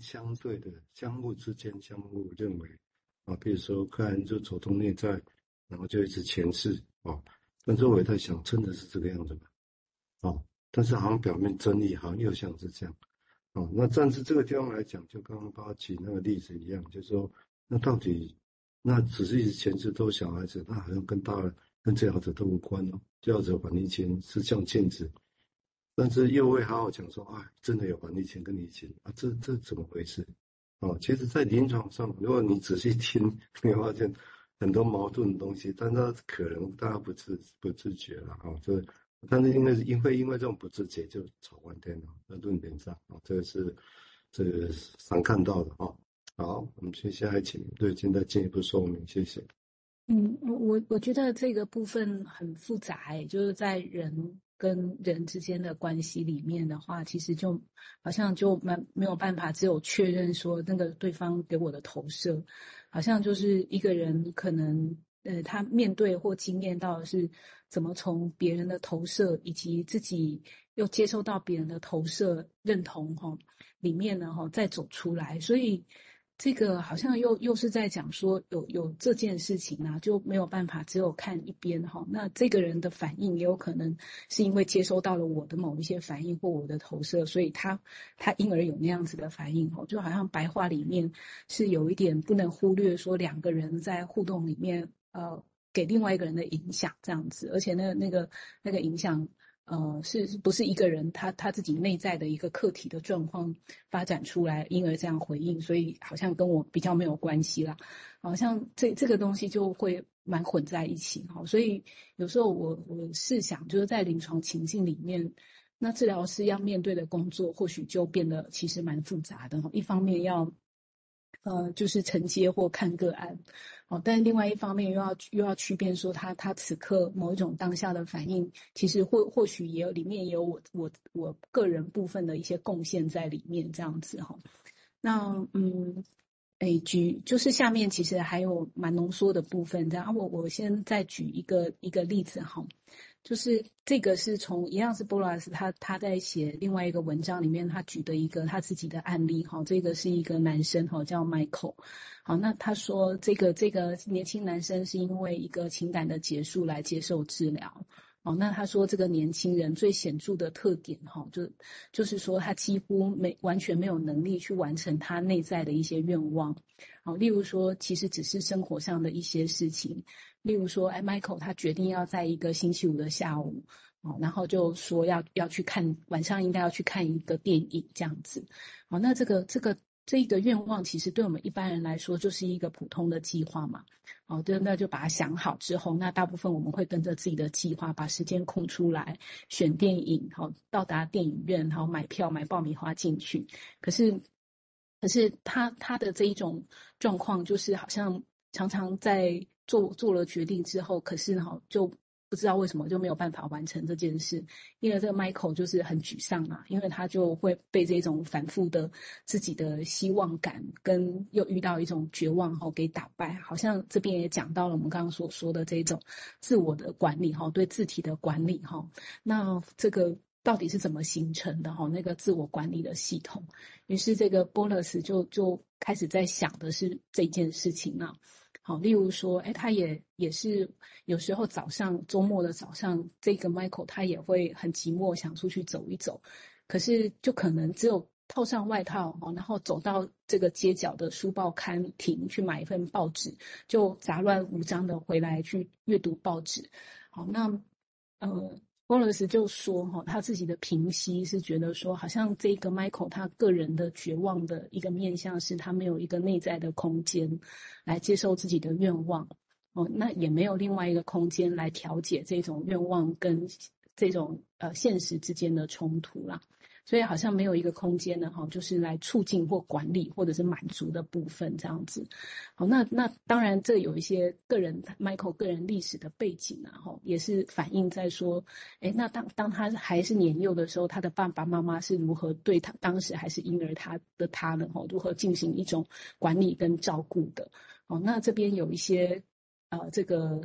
相对的相互之间相互认为啊，比如说个案就走动内在，然后就一直前世啊，但是我也在想，真的是这个样子吗？哦，但是好像表面真理好像又像是这样，哦，那但是这个地方来讲，就刚刚八举那个例子一样，就是说，那到底那只是一直前世都是小孩子，那好像跟大人跟治疗者都无关哦，治疗者还你钱是像镜子。但是又会好好讲说，啊，真的有还你钱跟你钱啊，这这怎么回事？哦，其实，在临床上，如果你仔细听，你会发现很多矛盾的东西，但是可能大家不自不自觉了啊，这，但是因为因为因为这种不自觉就吵翻天了，在论点上啊，这个是这个常看到的啊。好，我们接下来请对现在进一步说明，谢谢。嗯，我我觉得这个部分很复杂，就是在人。跟人之间的关系里面的话，其实就好像就没没有办法，只有确认说那个对方给我的投射，好像就是一个人可能呃他面对或经验到的是怎么从别人的投射以及自己又接受到别人的投射认同哈里面呢哈再走出来，所以。这个好像又又是在讲说有有这件事情啊，就没有办法只有看一边哈。那这个人的反应也有可能是因为接收到了我的某一些反应或我的投射，所以他他因而有那样子的反应哈。就好像白话里面是有一点不能忽略，说两个人在互动里面呃给另外一个人的影响这样子，而且那那个那个影响。呃，是不是一个人他他自己内在的一个客体的状况发展出来，因而这样回应，所以好像跟我比较没有关系啦，好像这这个东西就会蛮混在一起哈，所以有时候我我试想，就是在临床情境里面，那治疗师要面对的工作或许就变得其实蛮复杂的，一方面要。呃，就是承接或看个案，哦，但另外一方面又要又要区辨说他他此刻某一种当下的反应，其实或或许也有里面也有我我我个人部分的一些贡献在里面这样子哈。那嗯，哎，举就是下面其实还有蛮浓缩的部分，这样我我先再举一个一个例子哈。就是这个是从一样是波拉斯他他在写另外一个文章里面，他举的一个他自己的案例哈，这个是一个男生哈，叫 Michael，好，那他说这个这个年轻男生是因为一个情感的结束来接受治疗，哦，那他说这个年轻人最显著的特点哈，就就是说他几乎没完全没有能力去完成他内在的一些愿望，好，例如说其实只是生活上的一些事情。例如说，哎，Michael 他决定要在一个星期五的下午，哦，然后就说要要去看晚上应该要去看一个电影这样子，好，那这个这个这一个愿望其实对我们一般人来说就是一个普通的计划嘛，哦，对，那就把它想好之后，那大部分我们会跟着自己的计划把时间空出来选电影，好，到达电影院，好，买票买爆米花进去。可是，可是他他的这一种状况就是好像常常在。做做了决定之后，可是哈就不知道为什么就没有办法完成这件事，因为这个 Michael 就是很沮丧啊，因为他就会被这种反复的自己的希望感跟又遇到一种绝望哈给打败，好像这边也讲到了我们刚刚所说的这种自我的管理哈，对自体的管理哈，那这个到底是怎么形成的哈？那个自我管理的系统，于是这个波勒斯就就开始在想的是这件事情啊。好，例如说，哎，他也也是有时候早上周末的早上，这个 Michael 他也会很寂寞，想出去走一走，可是就可能只有套上外套，然后走到这个街角的书报刊亭去买一份报纸，就杂乱无章的回来去阅读报纸。好，那呃。波勒斯就说：“哈，他自己的平息是觉得说，好像这个 Michael 他个人的绝望的一个面向是，他没有一个内在的空间来接受自己的愿望，哦，那也没有另外一个空间来调解这种愿望跟这种呃现实之间的冲突啦。”所以好像没有一个空间呢，哈，就是来促进或管理或者是满足的部分这样子。好，那那当然这有一些个人 Michael 个人历史的背景啊，哈，也是反映在说，诶，那当当他还是年幼的时候，他的爸爸妈妈是如何对他当时还是婴儿他的他呢，哈，如何进行一种管理跟照顾的。哦，那这边有一些呃这个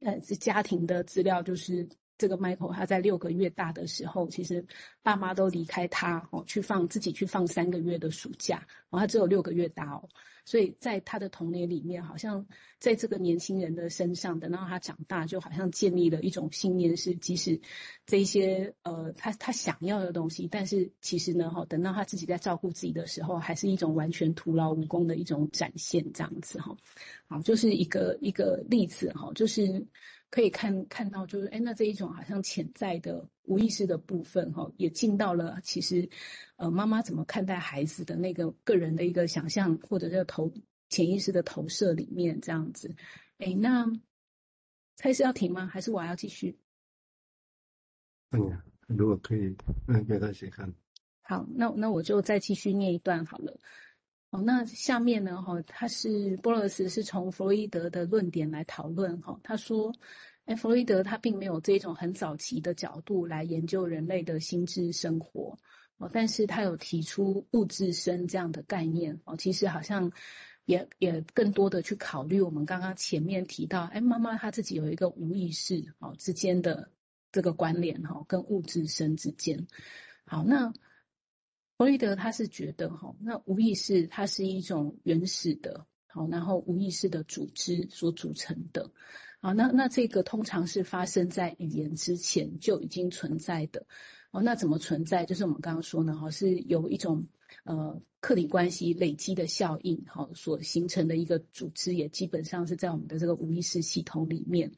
呃是家庭的资料，就是。这个 Michael 他在六个月大的时候，其实爸妈都离开他哦，去放自己去放三个月的暑假，然后他只有六个月大哦，所以在他的童年里面，好像在这个年轻人的身上，等到他长大，就好像建立了一种信念，是即使这一些呃他他想要的东西，但是其实呢哈，等到他自己在照顾自己的时候，还是一种完全徒劳无功的一种展现，这样子哈，好，就是一个一个例子哈，就是。可以看看到，就是哎，那这一种好像潜在的无意识的部分，哈，也进到了其实，呃，妈妈怎么看待孩子的那个个人的一个想象，或者是投潜意识的投射里面，这样子。哎，那蔡是要停吗？还是我要继续？嗯呀，如果可以，嗯，给他先看。好，那那我就再继续念一段好了。哦，那下面呢？哈，他是波罗斯是从弗洛伊德的论点来讨论。哈，他说，哎，弗洛伊德他并没有这种很早期的角度来研究人类的心智生活。哦，但是他有提出物质身这样的概念。哦，其实好像也也更多的去考虑我们刚刚前面提到，哎，妈妈她自己有一个无意识哦之间的这个关联哈，跟物质身之间。好，那。弗洛伊德他是觉得哈，那无意识它是一种原始的，好，然后无意识的组织所组成的，好，那那这个通常是发生在语言之前就已经存在的，哦，那怎么存在？就是我们刚刚说呢，哈，是有一种呃客体关系累积的效应，哈，所形成的一个组织，也基本上是在我们的这个无意识系统里面，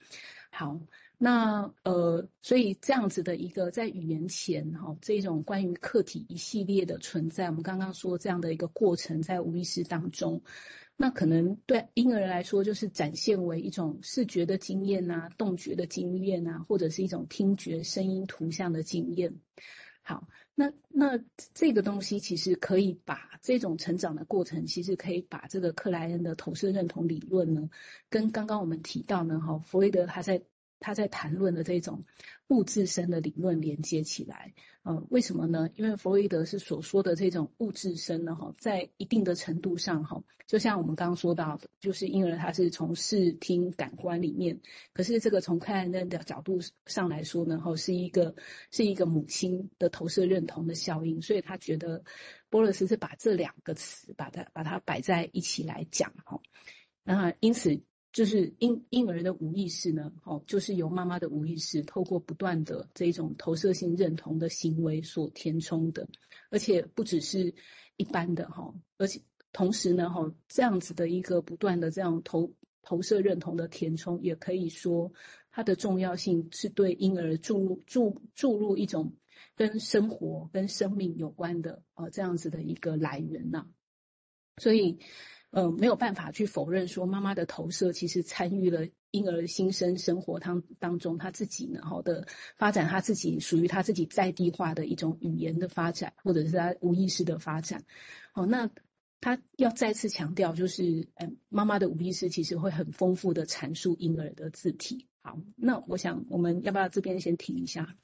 好。那呃，所以这样子的一个在语言前哈，这种关于客体一系列的存在，我们刚刚说这样的一个过程在无意识当中，那可能对婴儿来说就是展现为一种视觉的经验啊，动觉的经验啊，或者是一种听觉声音图像的经验。好，那那这个东西其实可以把这种成长的过程，其实可以把这个克莱恩的投射认同理论呢，跟刚刚我们提到呢，哈，弗洛伊德他在。他在谈论的这种物质身的理论连接起来，呃，为什么呢？因为弗洛伊德是所说的这种物质身呢，哈，在一定的程度上，哈，就像我们刚刚说到的，就是婴儿他是从视听感官里面，可是这个从克莱恩的角度上来说呢，哈，是一个是一个母亲的投射认同的效应，所以他觉得波勒斯是把这两个词把它把它摆在一起来讲，哈，那因此。就是婴婴儿的无意识呢，哦，就是由妈妈的无意识透过不断的这种投射性认同的行为所填充的，而且不只是一般的哈，而且同时呢，哈，这样子的一个不断的这样投投射认同的填充，也可以说它的重要性是对婴儿注入注注入一种跟生活跟生命有关的啊这样子的一个来源呐，所以。呃，没有办法去否认说，妈妈的投射其实参与了婴儿新生生活当当中，他自己呢，好的发展，他自己属于他自己在地化的一种语言的发展，或者是他无意识的发展。好，那他要再次强调，就是，嗯，妈妈的无意识其实会很丰富的阐述婴儿的字体。好，那我想我们要不要这边先停一下？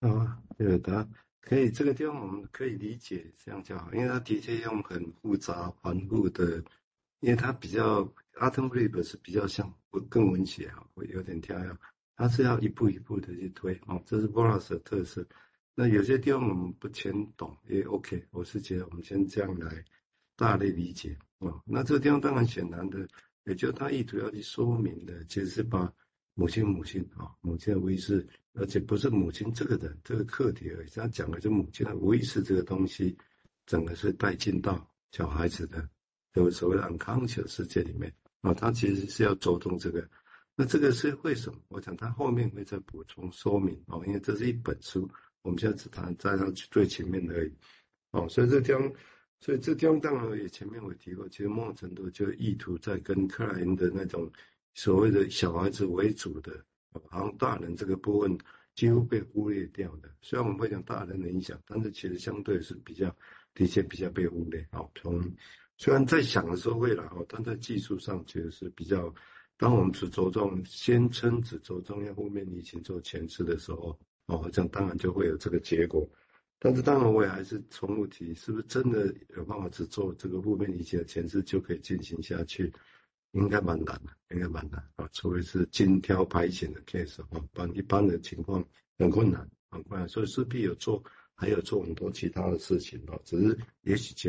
啊，有的，可以，这个地方我们可以理解这样就好，因为他的确用很复杂繁复的。因为它比较阿腾布利伯是比较像更文学哈，会有点跳跃，它是要一步一步的去推哦，这是波拉斯的特色。那有些地方我们不全懂也 OK，我是觉得我们先这样来大类理解哦。那这个地方当然显然的，也就他意图要去说明的，其实是把母亲母亲啊，母亲的威势，而且不是母亲这个人这个课题而已，他讲的是母亲的威势这个东西，整个是带进到小孩子的。有所谓的 unconscious 世界里面啊，他其实是要着重这个，那这个是为什么？我想他后面会再补充说明哦，因为这是一本书，我们现在只谈在它最前面而已哦，所以这地方，所以这将当然也前面我提过，其实某种程度就意图在跟克莱因的那种所谓的小孩子为主的，好像大人这个部分几乎被忽略掉的。虽然我们会讲大人的影响，但是其实相对是比较的确比较被忽略啊，从。虽然在想的时候会来哦，但在技术上其实是比较，当我们只着重先称只着重要负面疫情做前置的时候，哦，这样当然就会有这个结果。但是当然我也还是重复提，是不是真的有办法只做这个负面移情的前置就可以进行下去？应该蛮难的，应该蛮难啊，除非是精挑排选的 case 啊，不然一般的情况很困难，很困难，所以势必有做，还有做很多其他的事情啊，只是也许觉得